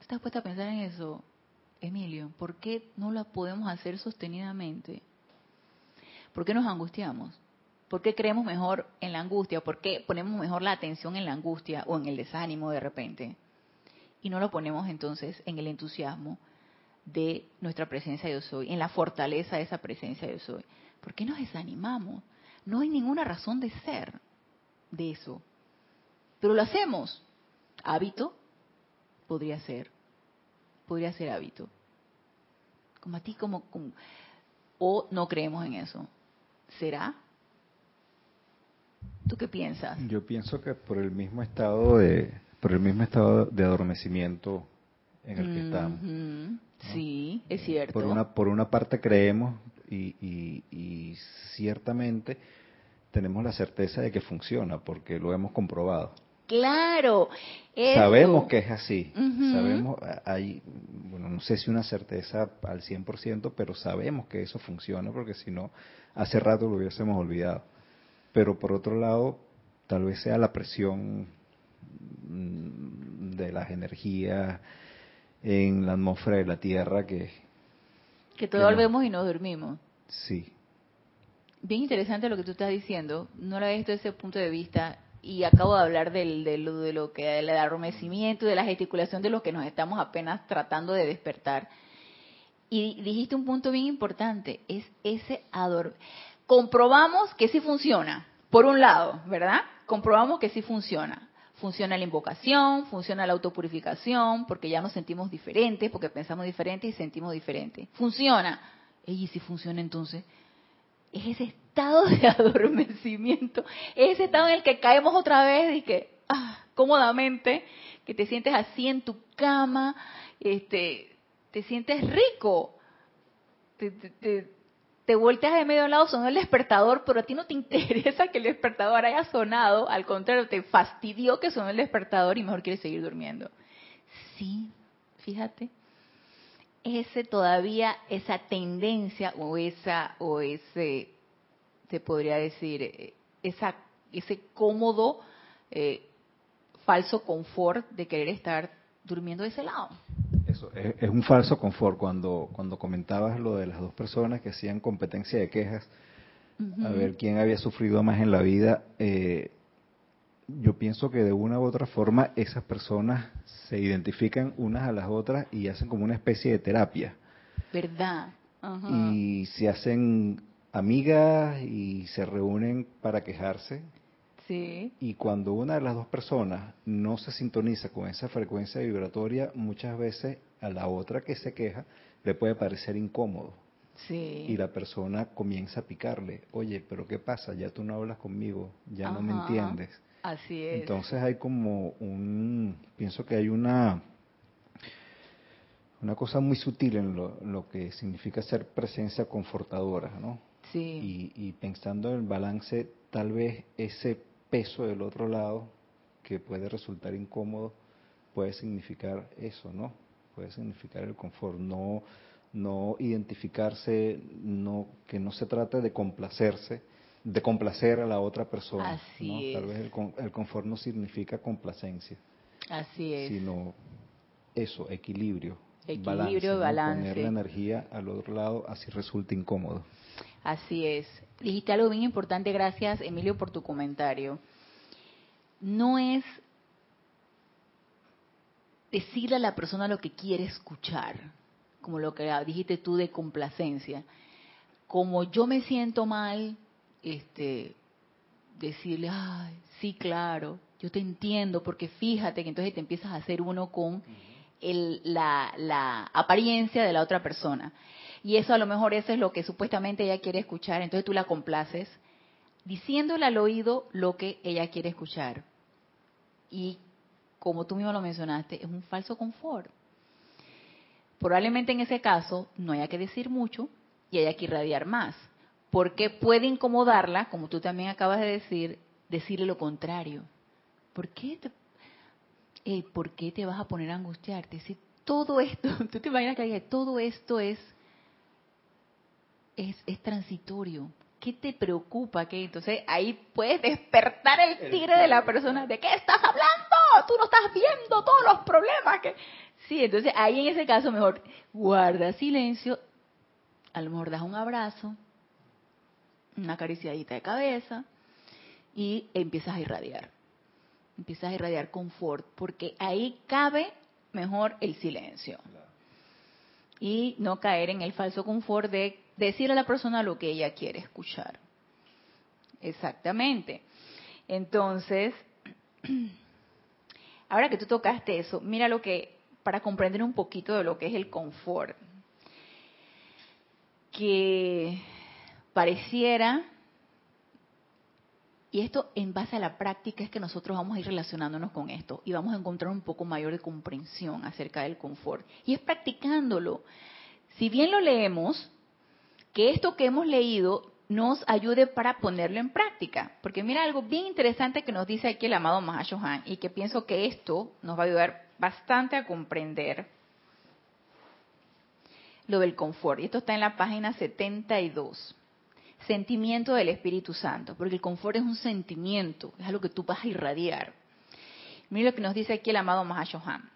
¿Estás puesta a pensar en eso, Emilio? ¿Por qué no la podemos hacer sostenidamente? ¿Por qué nos angustiamos? ¿Por qué creemos mejor en la angustia? ¿Por qué ponemos mejor la atención en la angustia o en el desánimo de repente? Y no lo ponemos entonces en el entusiasmo de nuestra presencia yo soy, en la fortaleza de esa presencia yo soy. ¿Por qué nos desanimamos? No hay ninguna razón de ser de eso. Pero lo hacemos. ¿Hábito? Podría ser. Podría ser hábito. Como a ti, como, como... O no creemos en eso. ¿Será? ¿Tú qué piensas? Yo pienso que por el mismo estado de, por el mismo estado de adormecimiento en el que estamos. Sí, es cierto. Por una, por una parte creemos y, y, ciertamente tenemos la certeza de que funciona porque lo hemos comprobado. Claro. Sabemos que es así. Sabemos, hay, bueno, no sé si una certeza al 100%, pero sabemos que eso funciona porque si no, hace rato lo hubiésemos olvidado pero por otro lado, tal vez sea la presión mm, de las energías en la atmósfera de la Tierra que... Que todo volvemos y nos dormimos. Sí. Bien interesante lo que tú estás diciendo. No lo había visto desde ese punto de vista y acabo de hablar del, de lo que del adormecimiento, de la gesticulación de lo que nos estamos apenas tratando de despertar. Y dijiste un punto bien importante, es ese ador comprobamos que sí funciona, por un lado, ¿verdad? Comprobamos que sí funciona. funciona la invocación, funciona la autopurificación, porque ya nos sentimos diferentes, porque pensamos diferente y sentimos diferente. Funciona. ¿Y si funciona entonces? Es ese estado de adormecimiento, es ese estado en el que caemos otra vez y que, ah, cómodamente, que te sientes así en tu cama, este, te sientes rico, te, te, te volteas de medio lado, sonó el despertador, pero a ti no te interesa que el despertador haya sonado, al contrario, te fastidió que sonó el despertador y mejor quieres seguir durmiendo. Sí, fíjate, ese todavía, esa tendencia o esa, o ese, se podría decir, eh, esa, ese cómodo eh, falso confort de querer estar durmiendo de ese lado es, un falso confort. Cuando, cuando comentabas lo de las dos personas que hacían competencia de quejas, a ver quién había sufrido más en la vida, eh, yo pienso que de una u otra forma esas personas se identifican unas a las otras y hacen como una especie de terapia. ¿Verdad? Y se hacen amigas y se reúnen para quejarse y cuando una de las dos personas no se sintoniza con esa frecuencia vibratoria, muchas veces a la otra que se queja le puede parecer incómodo. Y la persona comienza a picarle, oye, pero ¿qué pasa? Ya tú no hablas conmigo, ya no me entiendes. Así es. Entonces hay como un, pienso que hay una, una cosa muy sutil en lo, que significa ser presencia confortadora, ¿no? Sí. Y, y pensando en el balance, tal vez ese peso del otro lado que puede resultar incómodo puede significar eso, ¿no? Puede significar el confort, no no identificarse, no que no se trate de complacerse, de complacer a la otra persona, Así Tal vez el, confort no significa complacencia. Así es. Sino eso, equilibrio, equilibrio, balance, poner la energía al otro lado así resulta incómodo. Así es. Dijiste algo bien importante, gracias Emilio por tu comentario. No es decirle a la persona lo que quiere escuchar, como lo que dijiste tú de complacencia. Como yo me siento mal, este, decirle, ay, sí, claro, yo te entiendo, porque fíjate que entonces te empiezas a hacer uno con la, la apariencia de la otra persona. Y eso a lo mejor eso es lo que supuestamente ella quiere escuchar, entonces tú la complaces diciéndole al oído lo que ella quiere escuchar. Y como tú mismo lo mencionaste, es un falso confort. Probablemente en ese caso no haya que decir mucho y haya que irradiar más, porque puede incomodarla, como tú también acabas de decir, decirle lo contrario. ¿Por qué te, ¿por qué te vas a poner a angustiarte? Si todo esto, tú te imaginas que todo esto es es, es transitorio. ¿Qué te preocupa? que Entonces ahí puedes despertar el tigre de la persona. ¿De qué estás hablando? Tú no estás viendo todos los problemas que... Sí, entonces ahí en ese caso mejor guarda silencio, a lo mejor das un abrazo, una acariciadita de cabeza y empiezas a irradiar. Empiezas a irradiar confort, porque ahí cabe mejor el silencio. Y no caer en el falso confort de decir a la persona lo que ella quiere escuchar. Exactamente. Entonces, ahora que tú tocaste eso, mira lo que, para comprender un poquito de lo que es el confort, que pareciera, y esto en base a la práctica es que nosotros vamos a ir relacionándonos con esto y vamos a encontrar un poco mayor de comprensión acerca del confort. Y es practicándolo. Si bien lo leemos, que esto que hemos leído nos ayude para ponerlo en práctica. Porque mira algo bien interesante que nos dice aquí el amado Mahashohan y que pienso que esto nos va a ayudar bastante a comprender lo del confort. Y esto está en la página 72. Sentimiento del Espíritu Santo, porque el confort es un sentimiento, es algo que tú vas a irradiar. Mira lo que nos dice aquí el amado Mahashohan.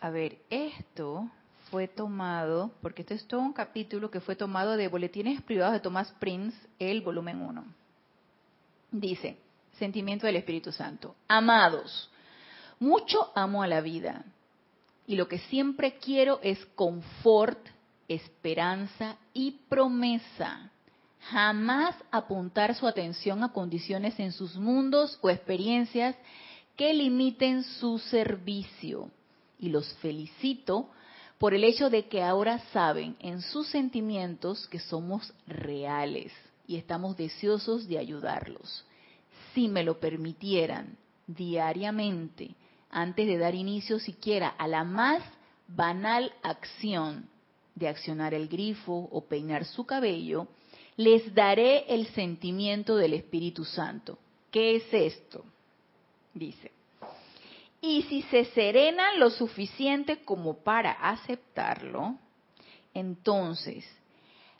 A ver, esto fue tomado, porque este es todo un capítulo que fue tomado de Boletines Privados de Thomas Prince, el volumen 1. Dice, sentimiento del Espíritu Santo. Amados, mucho amo a la vida y lo que siempre quiero es confort, esperanza y promesa. jamás apuntar su atención a condiciones en sus mundos o experiencias que limiten su servicio. Y los felicito por el hecho de que ahora saben en sus sentimientos que somos reales y estamos deseosos de ayudarlos. Si me lo permitieran diariamente, antes de dar inicio siquiera a la más banal acción de accionar el grifo o peinar su cabello, les daré el sentimiento del Espíritu Santo. ¿Qué es esto? Dice. Y si se serenan lo suficiente como para aceptarlo, entonces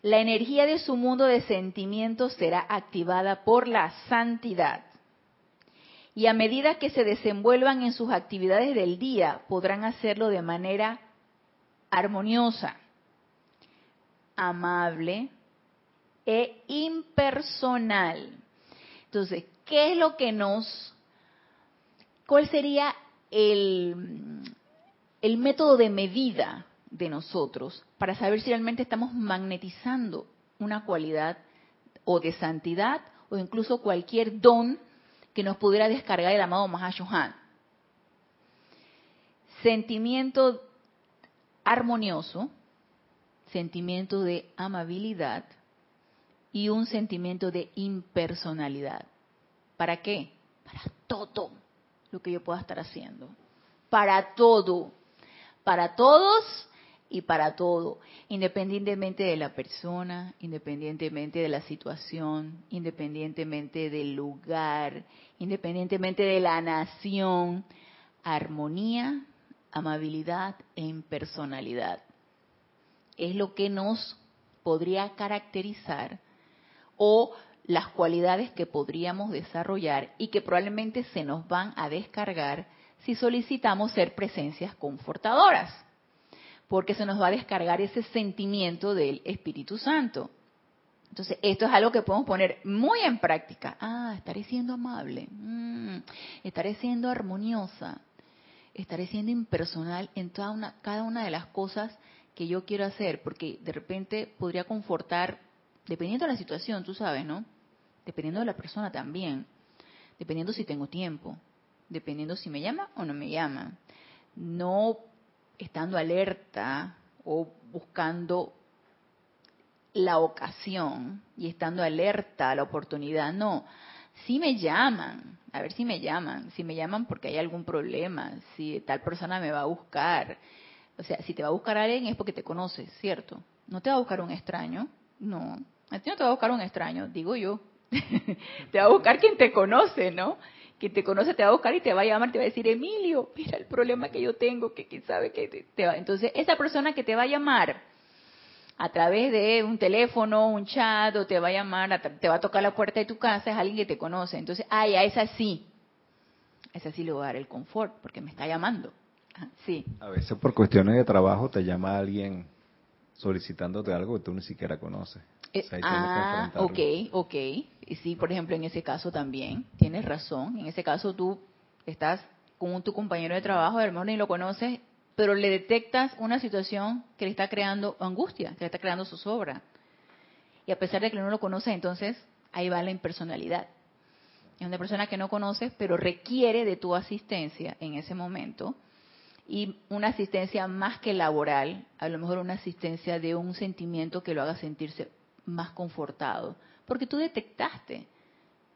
la energía de su mundo de sentimientos será activada por la santidad. Y a medida que se desenvuelvan en sus actividades del día, podrán hacerlo de manera armoniosa, amable e impersonal. Entonces, ¿qué es lo que nos... ¿Cuál sería el, método de medida de nosotros para saber si realmente estamos magnetizando una cualidad o de santidad o incluso cualquier don que nos pudiera descargar el amado Mahashohan. Sentimiento armonioso, sentimiento de amabilidad y un sentimiento de impersonalidad. ¿Para qué? Para todo lo que yo pueda estar haciendo. Para todo. Para todos y para todo. Independientemente de la persona, independientemente de la situación, independientemente del lugar, independientemente de la nación. Armonía, amabilidad e impersonalidad. Es lo que nos podría caracterizar o las cualidades que podríamos desarrollar y que probablemente se nos van a descargar si solicitamos ser presencias confortadoras, porque se nos va a descargar ese sentimiento del Espíritu Santo. Entonces, esto es algo que podemos poner muy en práctica. Ah, estaré siendo amable, mm, estaré siendo armoniosa, estaré siendo impersonal en toda una, cada una de las cosas que yo quiero hacer, porque de repente podría confortar, dependiendo de la situación, tú sabes, ¿no? Dependiendo de la persona también, dependiendo si tengo tiempo, dependiendo si me llama o no me llama. No estando alerta o buscando la ocasión y estando alerta a la oportunidad, no. Si me llaman, a ver si me llaman, si me llaman porque hay algún problema, si tal persona me va a buscar. O sea, si te va a buscar alguien es porque te conoces, ¿cierto? No te va a buscar un extraño, no. A ti no te va a buscar un extraño, digo yo. te va a buscar quien te conoce, ¿no? Quien te conoce te va a buscar y te va a llamar, te va a decir, Emilio, mira el problema que yo tengo, que quién sabe que te va. Entonces, esa persona que te va a llamar, a través de un teléfono, un chat, o te va a llamar, te va a tocar la puerta de tu casa, es alguien que te conoce. Entonces, ay, a esa sí, a esa sí le voy a dar el confort, porque me está llamando. Sí. A veces por cuestiones de trabajo te llama alguien solicitándote algo que tú ni siquiera conoces. Eh, ah, ok, ok. Y sí, por ejemplo, en ese caso también, tienes razón. En ese caso tú estás con tu compañero de trabajo, hermano, y lo conoces pero le detectas una situación que le está creando angustia, que le está creando zozobra. Y a pesar de que no lo conoces, entonces ahí va la impersonalidad. Es una persona que no conoces, pero requiere de tu asistencia en ese momento. Y una asistencia más que laboral, a lo mejor una asistencia de un sentimiento que lo haga sentirse más confortado. Porque tú detectaste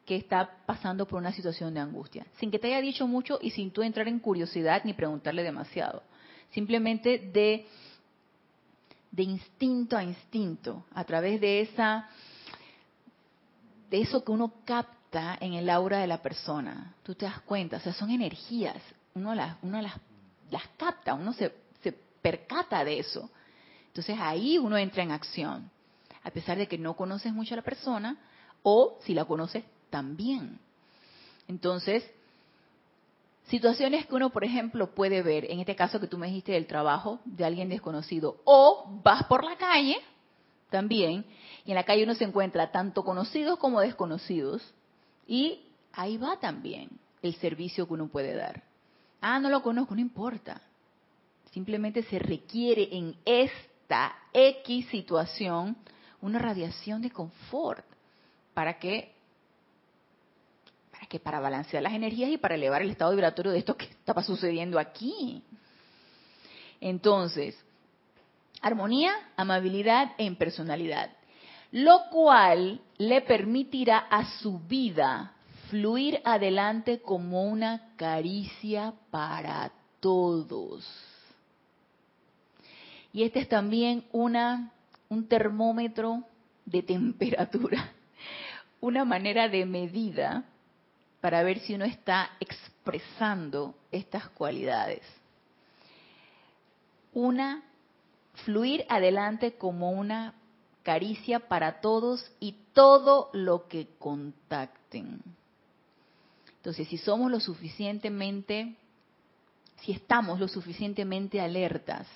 que está pasando por una situación de angustia, sin que te haya dicho mucho y sin tú entrar en curiosidad ni preguntarle demasiado simplemente de, de instinto a instinto, a través de esa de eso que uno capta en el aura de la persona. Tú te das cuenta, o sea, son energías, uno las, uno las, las capta, uno se, se percata de eso. Entonces ahí uno entra en acción, a pesar de que no conoces mucho a la persona o si la conoces también. Entonces, Situaciones que uno, por ejemplo, puede ver, en este caso que tú me dijiste del trabajo de alguien desconocido, o vas por la calle también, y en la calle uno se encuentra tanto conocidos como desconocidos, y ahí va también el servicio que uno puede dar. Ah, no lo conozco, no importa. Simplemente se requiere en esta X situación una radiación de confort. ¿Para qué? Para que para balancear las energías y para elevar el estado vibratorio de esto que estaba sucediendo aquí. Entonces, armonía, amabilidad e impersonalidad, lo cual le permitirá a su vida fluir adelante como una caricia para todos. Y este es también una, un termómetro de temperatura, una manera de medida para ver si uno está expresando estas cualidades. Una, fluir adelante como una caricia para todos y todo lo que contacten. Entonces, si somos lo suficientemente, si estamos lo suficientemente alertas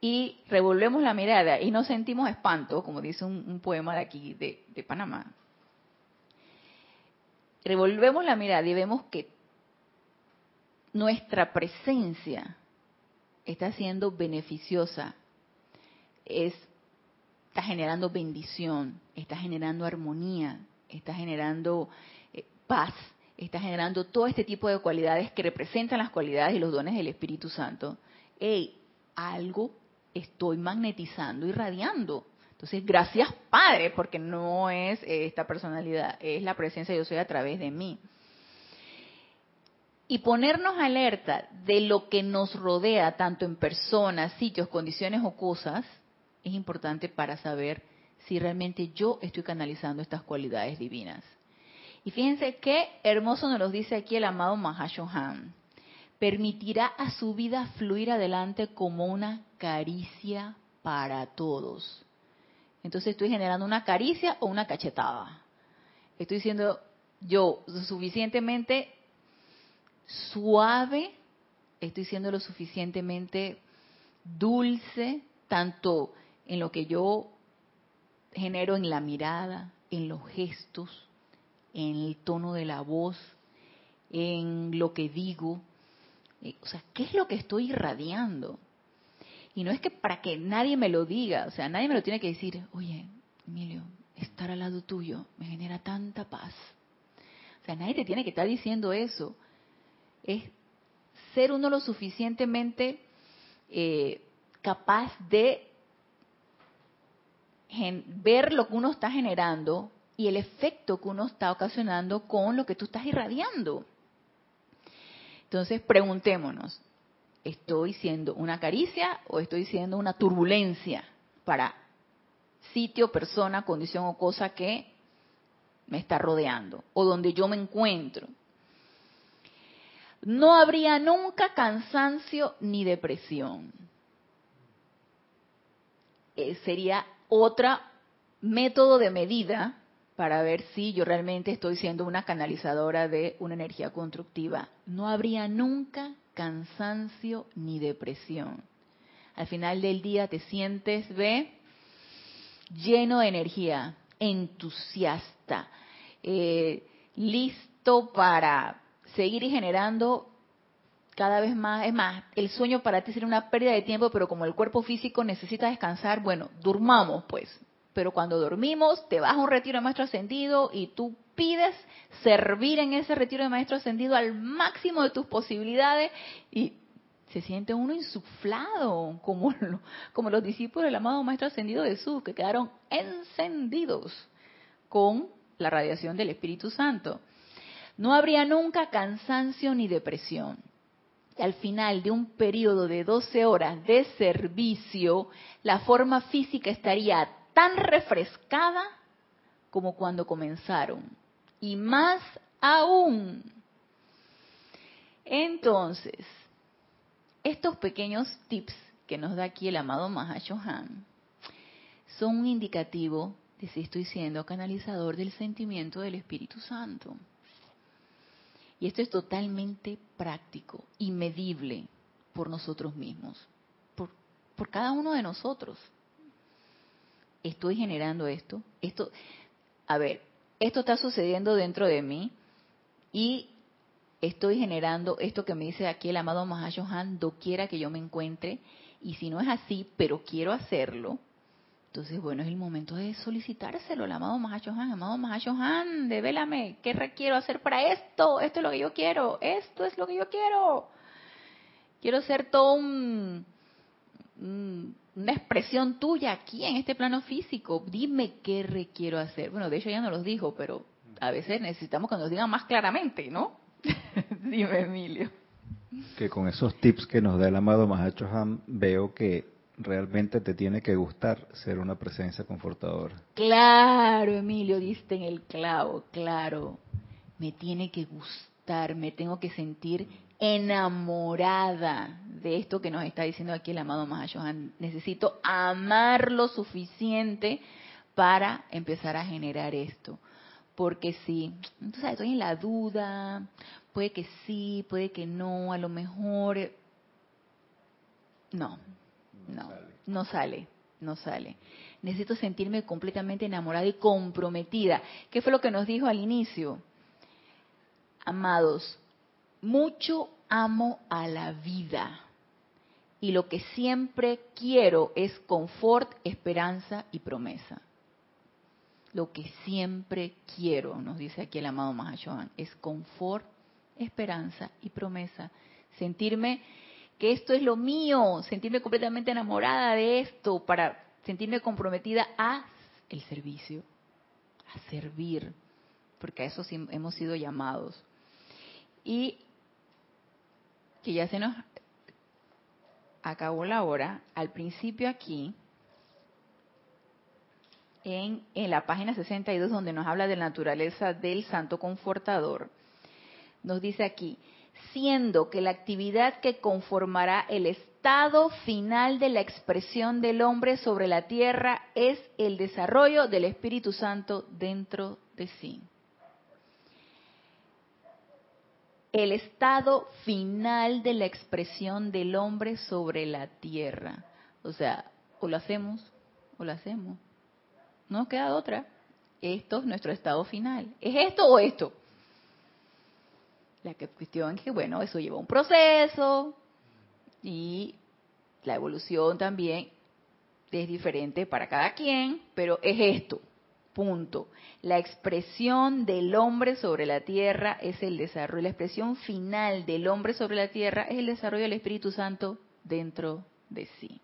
y revolvemos la mirada y no sentimos espanto, como dice un, poema de aquí, de, Panamá, revolvemos la mirada y vemos que nuestra presencia está siendo beneficiosa, es, está generando bendición, está generando armonía, está generando eh, paz, está generando todo este tipo de cualidades que representan las cualidades y los dones del Espíritu Santo. Algo estoy magnetizando y radiando. Entonces, gracias Padre, porque no es esta personalidad, es la presencia de yo soy a través de mí. Y ponernos alerta de lo que nos rodea, tanto en personas, sitios, condiciones o cosas, es importante para saber si realmente yo estoy canalizando estas cualidades divinas. Y fíjense qué hermoso nos dice aquí el amado Mahashohan. Permitirá a su vida fluir adelante como una caricia para todos. Entonces estoy generando una caricia o una cachetada. Estoy siendo yo suficientemente suave, estoy siendo lo suficientemente dulce, tanto en lo que yo genero en la mirada, en los gestos, en el tono de la voz, en lo que digo. Eh, o sea, ¿qué es lo que estoy irradiando? Y no es que para que nadie me lo diga, o sea, nadie me lo tiene que decir, oye, Emilio, estar al lado tuyo me genera tanta paz. O sea, nadie te tiene que estar diciendo eso. Es ser uno lo suficientemente eh, capaz de ver lo que uno está generando y el efecto que uno está ocasionando con lo que tú estás irradiando. Entonces, preguntémonos, ¿Estoy siendo una caricia o estoy siendo una turbulencia para sitio, persona, condición o cosa que me está rodeando o donde yo me encuentro? No habría nunca cansancio ni depresión. Eh, sería otro método de medida para ver si yo realmente estoy siendo una canalizadora de una energía constructiva. No habría nunca cansancio ni depresión. Al final del día te sientes, ve, lleno de energía, entusiasta, eh, listo para seguir generando cada vez más. Es más, el sueño para ti sería una pérdida de tiempo, pero como el cuerpo físico necesita descansar, bueno, durmamos pues. Pero cuando dormimos, te vas a un retiro de maestro ascendido y tú pides servir en ese retiro de maestro ascendido al máximo de tus posibilidades y se siente uno insuflado, como, como los discípulos del amado maestro ascendido Jesús, que quedaron encendidos con la radiación del Espíritu Santo. No habría nunca cansancio ni depresión. Y al final de un periodo de 12 horas de servicio, la forma física estaría tan refrescada como cuando comenzaron y más aún. Entonces, estos pequeños tips que nos da aquí el amado Mahashohan son un indicativo de si estoy siendo canalizador del sentimiento del Espíritu Santo. Y esto es totalmente práctico y medible por nosotros mismos, por, por cada uno de nosotros. Estoy generando esto. Esto, a ver, esto está sucediendo dentro de mí y estoy generando esto que me dice aquí el amado Mahashohan, doquiera que yo me encuentre, y si no es así, pero quiero hacerlo, Entonces, bueno, es el momento de solicitárselo al amado Mahashohan. Amado Mahashohan, devélame, ¿qué requiero hacer para esto? Esto es lo que yo quiero, esto es lo que yo quiero. Quiero ser todo un, una expresión tuya aquí en este plano físico. Dime qué requiero hacer. Bueno, de hecho ya no los dijo, pero a veces necesitamos que nos digan más claramente, ¿no? Dime, Emilio. Que con esos tips que nos da el amado Mahacho veo que realmente te tiene que gustar ser una presencia confortadora. Claro, Emilio, diste en el clavo, claro. Me tiene que gustar, me tengo que sentir enamorada de esto que nos está diciendo aquí el amado Mahashohan. Necesito amar lo suficiente para empezar a generar esto. Porque si, entonces estoy en la duda, puede que sí, puede que no, a lo mejor... No, no, no sale, no sale. Necesito sentirme completamente enamorada y comprometida. ¿Qué fue lo que nos dijo al inicio? Amados, mucho amo a la vida y lo que siempre quiero es confort, esperanza y promesa. Lo que siempre quiero, nos dice aquí el amado Mahashohan, es confort, esperanza y promesa. Sentirme que esto es lo mío, sentirme completamente enamorada de esto para sentirme comprometida a el servicio, a servir, porque a eso hemos sido llamados. Y que ya se nos acabó la hora, al principio aquí, en, en la página 62, donde nos habla de la naturaleza del santo confortador, nos dice aquí, siendo que la actividad que conformará el estado final de la expresión del hombre sobre la tierra es el desarrollo del Espíritu Santo dentro de sí. El estado final de la expresión del hombre sobre la tierra. O sea, o lo hacemos o lo hacemos. No queda otra. Esto es nuestro estado final. ¿Es esto o esto? La cuestión es que, bueno, eso lleva un proceso y la evolución también es diferente para cada quien, pero es esto. Punto. La expresión del hombre sobre la tierra es el desarrollo, la expresión final del hombre sobre la tierra es el desarrollo del Espíritu Santo dentro de sí.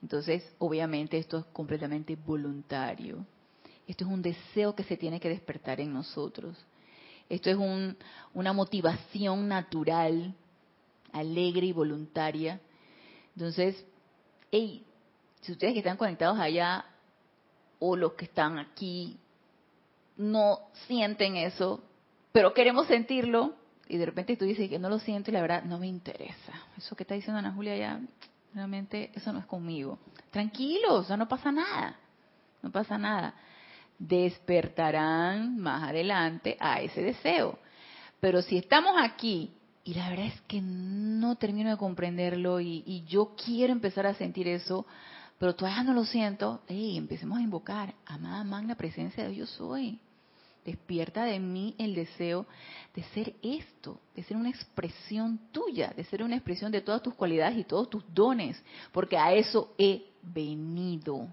Entonces, obviamente esto es completamente voluntario. Esto es un deseo que se tiene que despertar en nosotros. Esto es una motivación natural, alegre y voluntaria. Entonces, hey, si ustedes que están conectados allá o los que están aquí no sienten eso, pero queremos sentirlo, y de repente tú dices que no lo siento y la verdad no me interesa. Eso que está diciendo Ana Julia ya, realmente eso no es conmigo. Tranquilos, no pasa nada, no pasa nada. Despertarán más adelante a ese deseo. Pero si estamos aquí y la verdad es que no termino de comprenderlo y, y yo quiero empezar a sentir eso, pero todavía no lo siento, hey, empecemos a invocar, amada magna presencia de yo soy. Despierta de mí el deseo de ser esto, de ser una expresión tuya, de ser una expresión de todas tus cualidades y todos tus dones, porque a eso he venido.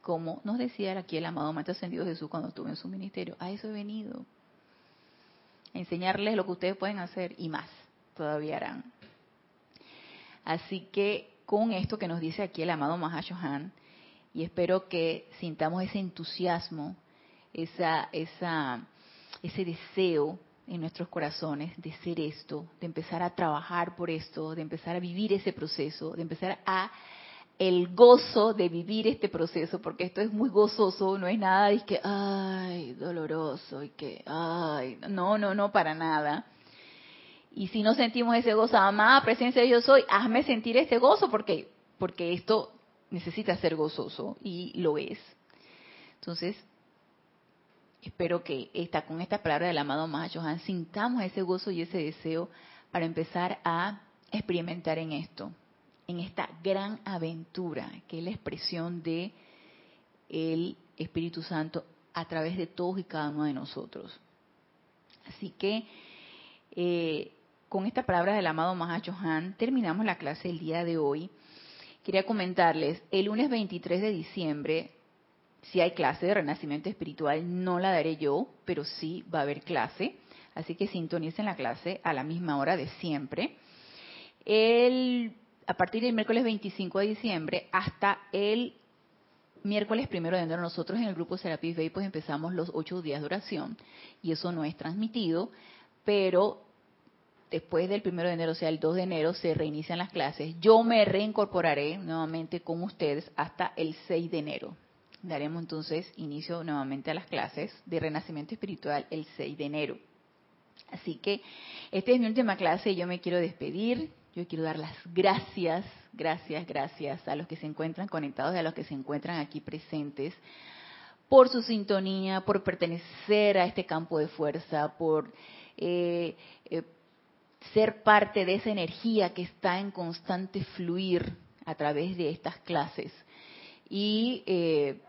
Como nos decía aquí el amado Maestro Ascendido Jesús cuando estuvo en su ministerio, a eso he venido. A enseñarles lo que ustedes pueden hacer y más, todavía harán. Así que con esto que nos dice aquí el amado Mahashohan y espero que sintamos ese entusiasmo, esa, esa, ese deseo en nuestros corazones de ser esto, de empezar a trabajar por esto, de empezar a vivir ese proceso, de empezar a el gozo de vivir este proceso, porque esto es muy gozoso, no es nada de que, ay, doloroso y que, ay, no, no, no, para nada. Y si no sentimos ese gozo, amada presencia de yo soy, hazme sentir ese gozo porque, porque esto necesita ser gozoso y lo es. Entonces, espero que esta, con esta palabra del amado Mahachohan sintamos ese gozo y ese deseo para empezar a experimentar en esto, en esta gran aventura que es la expresión de el Espíritu Santo a través de todos y cada uno de nosotros. Así que eh, con esta palabra del amado Mahacho Han terminamos la clase del día de hoy quería comentarles, el lunes 23 de diciembre, si hay clase de renacimiento espiritual, no la daré yo, pero sí va a haber clase. Así que sintonicen la clase a la misma hora de siempre. El, a partir del miércoles 25 de diciembre hasta el miércoles primero de enero nosotros en el grupo Serapis Bay pues empezamos los ocho días de oración y eso no es transmitido, pero después del primero de enero, o sea, el 2 de enero, se reinician las clases. Yo me reincorporaré nuevamente con ustedes hasta el 6 de enero. Daremos entonces inicio nuevamente a las clases de Renacimiento Espiritual el 6 de enero. Así que esta es mi última clase y yo me quiero despedir. Yo quiero dar las gracias, gracias, gracias a los que se encuentran conectados y a los que se encuentran aquí presentes por su sintonía, por pertenecer a este campo de fuerza, por eh, eh, ser parte de esa energía que está en constante fluir a través de estas clases. Y eh,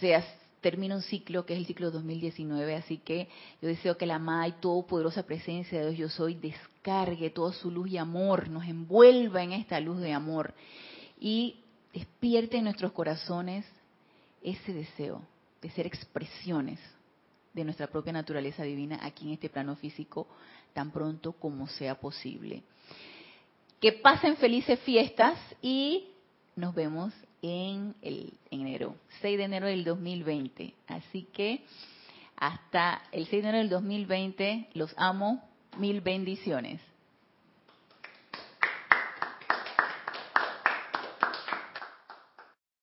se termina un ciclo que es el ciclo 2019, así que yo deseo que la amada y todopoderosa presencia de Dios yo soy descargue toda su luz y amor, nos envuelva en esta luz de amor y despierte en nuestros corazones ese deseo de ser expresiones de nuestra propia naturaleza divina aquí en este plano físico tan pronto como sea posible. Que pasen felices fiestas y nos vemos en el enero, 6 de enero del 2020. Así que hasta el 6 de enero del 2020 los amo, mil bendiciones.